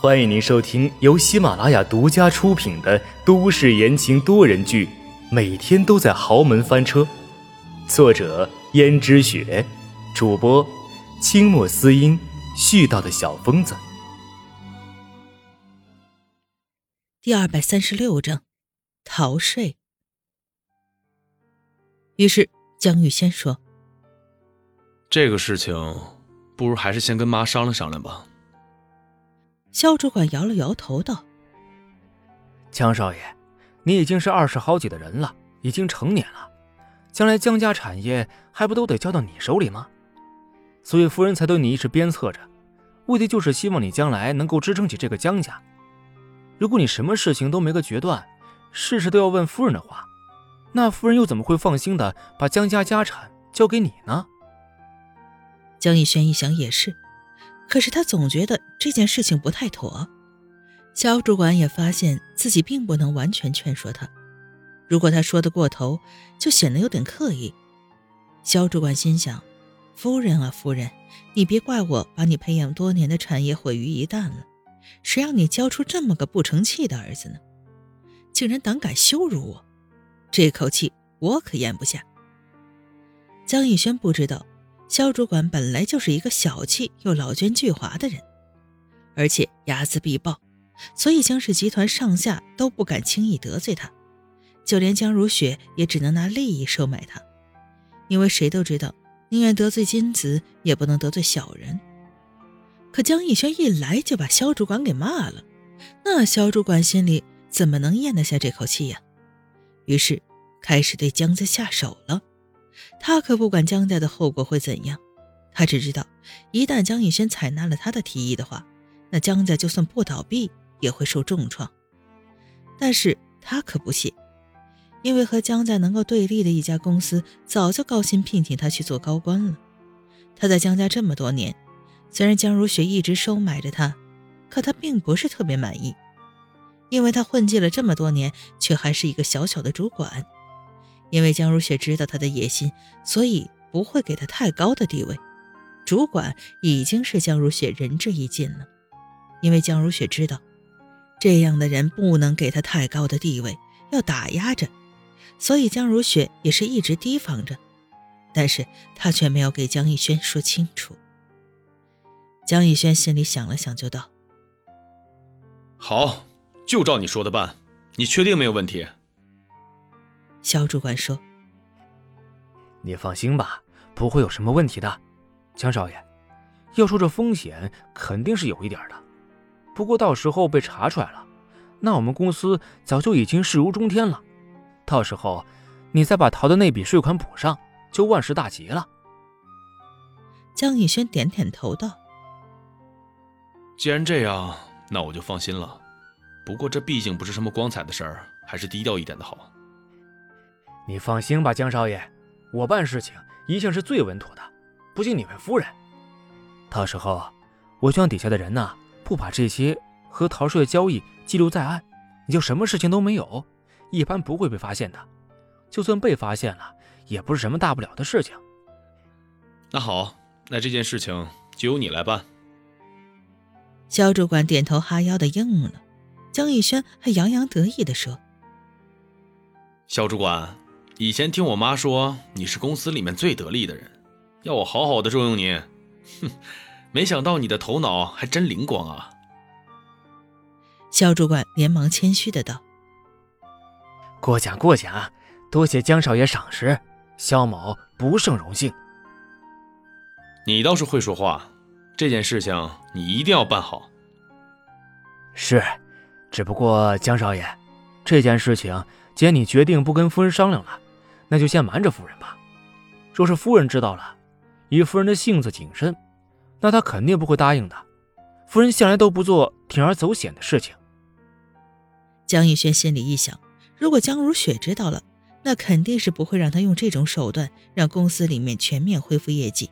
欢迎您收听由喜马拉雅独家出品的都市言情多人剧《每天都在豪门翻车》，作者：胭脂雪，主播：清墨思音，絮叨的小疯子。第二百三十六章，逃税。于是江玉仙说：“这个事情，不如还是先跟妈商量商量吧。”肖主管摇了摇头，道：“江少爷，你已经是二十好几的人了，已经成年了，将来江家产业还不都得交到你手里吗？所以夫人才对你一直鞭策着，目的就是希望你将来能够支撑起这个江家。如果你什么事情都没个决断，事事都要问夫人的话，那夫人又怎么会放心的把江家家产交给你呢？”江逸轩一想也是。可是他总觉得这件事情不太妥，肖主管也发现自己并不能完全劝说他，如果他说的过头，就显得有点刻意。肖主管心想：“夫人啊，夫人，你别怪我把你培养多年的产业毁于一旦了，谁让你教出这么个不成器的儿子呢？竟然胆敢羞辱我，这口气我可咽不下。”江逸轩不知道。肖主管本来就是一个小气又老奸巨猾的人，而且睚眦必报，所以江氏集团上下都不敢轻易得罪他，就连江如雪也只能拿利益收买他，因为谁都知道，宁愿得罪金子，也不能得罪小人。可江逸轩一来就把肖主管给骂了，那肖主管心里怎么能咽得下这口气呀？于是开始对江家下手了。他可不管江家的后果会怎样，他只知道，一旦江逸轩采纳了他的提议的话，那江家就算不倒闭也会受重创。但是他可不信，因为和江家能够对立的一家公司早就高薪聘请他去做高官了。他在江家这么多年，虽然江如雪一直收买着他，可他并不是特别满意，因为他混迹了这么多年，却还是一个小小的主管。因为江如雪知道他的野心，所以不会给他太高的地位。主管已经是江如雪仁至义尽了。因为江如雪知道，这样的人不能给他太高的地位，要打压着，所以江如雪也是一直提防着。但是他却没有给江逸轩说清楚。江逸轩心里想了想，就道：“好，就照你说的办。你确定没有问题？”肖主管说：“你放心吧，不会有什么问题的。江少爷，要说这风险肯定是有一点的，不过到时候被查出来了，那我们公司早就已经势如中天了。到时候你再把逃的那笔税款补上，就万事大吉了。”江逸轩点点头道：“既然这样，那我就放心了。不过这毕竟不是什么光彩的事儿，还是低调一点的好。”你放心吧，江少爷，我办事情一向是最稳妥的，不信你问夫人。到时候，我希望底下的人呢，不把这些和逃税的交易记录在案，你就什么事情都没有，一般不会被发现的。就算被发现了，也不是什么大不了的事情。那好，那这件事情就由你来办。肖主管点头哈腰的应了，江逸轩还洋洋得意的说：“肖主管。”以前听我妈说你是公司里面最得力的人，要我好好的重用你。哼，没想到你的头脑还真灵光啊！肖主管连忙谦虚的道：“过奖过奖，多谢江少爷赏识，肖某不胜荣幸。”你倒是会说话，这件事情你一定要办好。是，只不过江少爷，这件事情既然你决定不跟夫人商量了。那就先瞒着夫人吧。若是夫人知道了，以夫人的性子谨慎，那她肯定不会答应的。夫人向来都不做铤而走险的事情。江逸轩心里一想，如果江如雪知道了，那肯定是不会让他用这种手段让公司里面全面恢复业绩。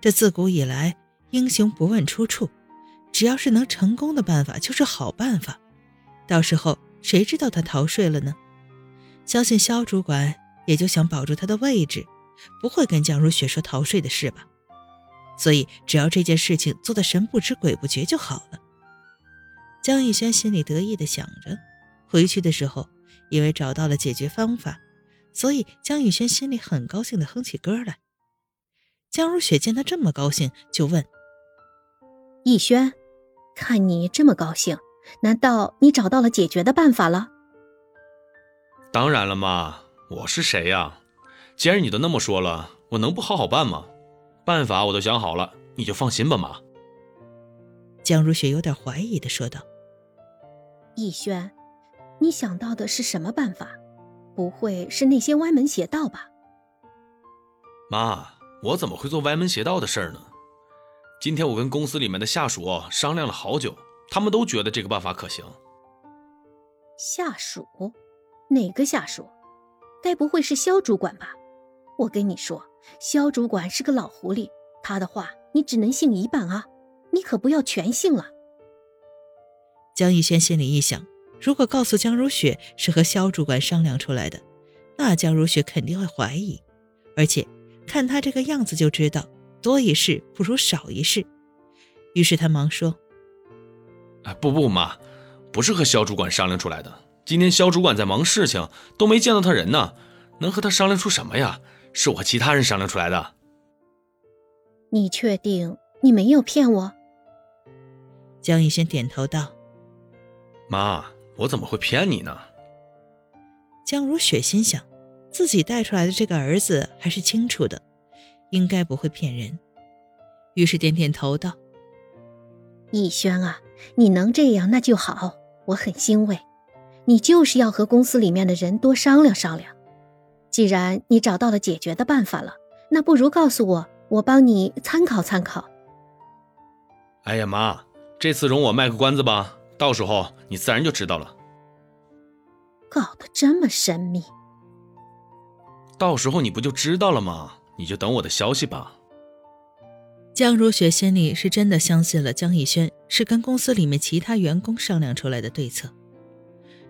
这自古以来，英雄不问出处，只要是能成功的办法就是好办法。到时候谁知道他逃税了呢？相信肖主管。也就想保住他的位置，不会跟江如雪说逃税的事吧？所以只要这件事情做得神不知鬼不觉就好了。江逸轩心里得意的想着，回去的时候因为找到了解决方法，所以江逸轩心里很高兴的哼起歌来。江如雪见他这么高兴，就问：“逸轩，看你这么高兴，难道你找到了解决的办法了？”“当然了妈，我是谁呀？既然你都那么说了，我能不好好办吗？办法我都想好了，你就放心吧，妈。”江如雪有点怀疑的说道：“逸轩，你想到的是什么办法？不会是那些歪门邪道吧？”妈。我怎么会做歪门邪道的事儿呢？今天我跟公司里面的下属商量了好久，他们都觉得这个办法可行。下属？哪个下属？该不会是肖主管吧？我跟你说，肖主管是个老狐狸，他的话你只能信一半啊，你可不要全信了。江逸轩心里一想，如果告诉江如雪是和肖主管商量出来的，那江如雪肯定会怀疑，而且。看他这个样子就知道，多一事不如少一事。于是他忙说：“啊，不不，妈，不是和肖主管商量出来的。今天肖主管在忙事情，都没见到他人呢，能和他商量出什么呀？是我和其他人商量出来的。”你确定你没有骗我？江逸轩点头道：“妈，我怎么会骗你呢？”江如雪心想。自己带出来的这个儿子还是清楚的，应该不会骗人，于是点点头道：“逸轩啊，你能这样那就好，我很欣慰。你就是要和公司里面的人多商量商量。既然你找到了解决的办法了，那不如告诉我，我帮你参考参考。”哎呀妈，这次容我卖个关子吧，到时候你自然就知道了。搞得这么神秘。到时候你不就知道了吗？你就等我的消息吧。江如雪心里是真的相信了江逸轩是跟公司里面其他员工商量出来的对策。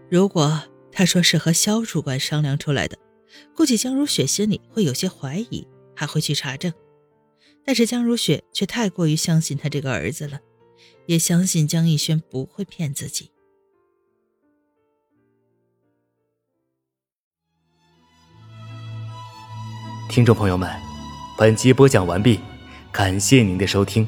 如果他说是和肖主管商量出来的，估计江如雪心里会有些怀疑，还会去查证。但是江如雪却太过于相信他这个儿子了，也相信江逸轩不会骗自己。听众朋友们，本集播讲完毕，感谢您的收听。